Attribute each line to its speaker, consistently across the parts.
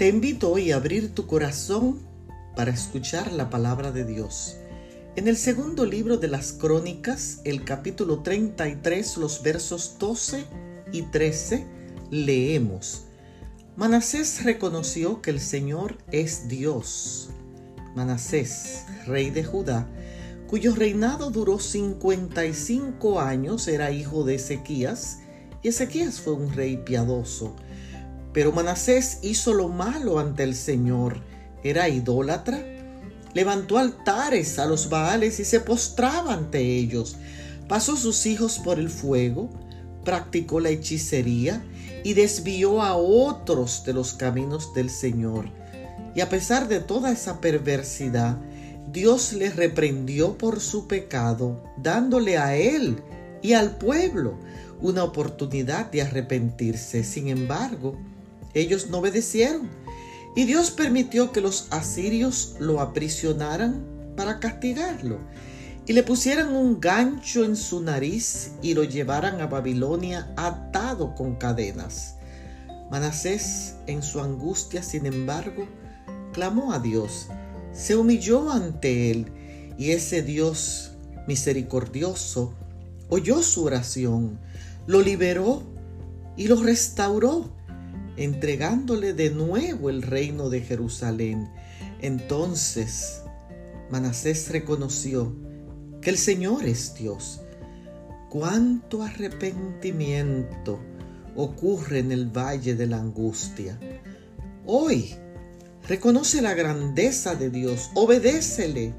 Speaker 1: Te invito hoy a abrir tu corazón para escuchar la palabra de Dios. En el segundo libro de las Crónicas, el capítulo 33, los versos 12 y 13, leemos. Manasés reconoció que el Señor es Dios. Manasés, rey de Judá, cuyo reinado duró 55 años, era hijo de Ezequías, y Ezequías fue un rey piadoso pero Manasés hizo lo malo ante el Señor. Era idólatra. Levantó altares a los Baales y se postraba ante ellos. Pasó sus hijos por el fuego, practicó la hechicería y desvió a otros de los caminos del Señor. Y a pesar de toda esa perversidad, Dios le reprendió por su pecado, dándole a él y al pueblo una oportunidad de arrepentirse. Sin embargo, ellos no obedecieron y Dios permitió que los asirios lo aprisionaran para castigarlo y le pusieran un gancho en su nariz y lo llevaran a Babilonia atado con cadenas. Manasés, en su angustia, sin embargo, clamó a Dios, se humilló ante él y ese Dios misericordioso oyó su oración, lo liberó y lo restauró entregándole de nuevo el reino de Jerusalén. Entonces Manasés reconoció que el Señor es Dios. Cuánto arrepentimiento ocurre en el valle de la angustia. Hoy reconoce la grandeza de Dios, obedécele,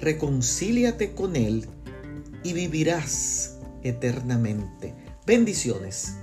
Speaker 1: reconcíliate con Él y vivirás eternamente. Bendiciones.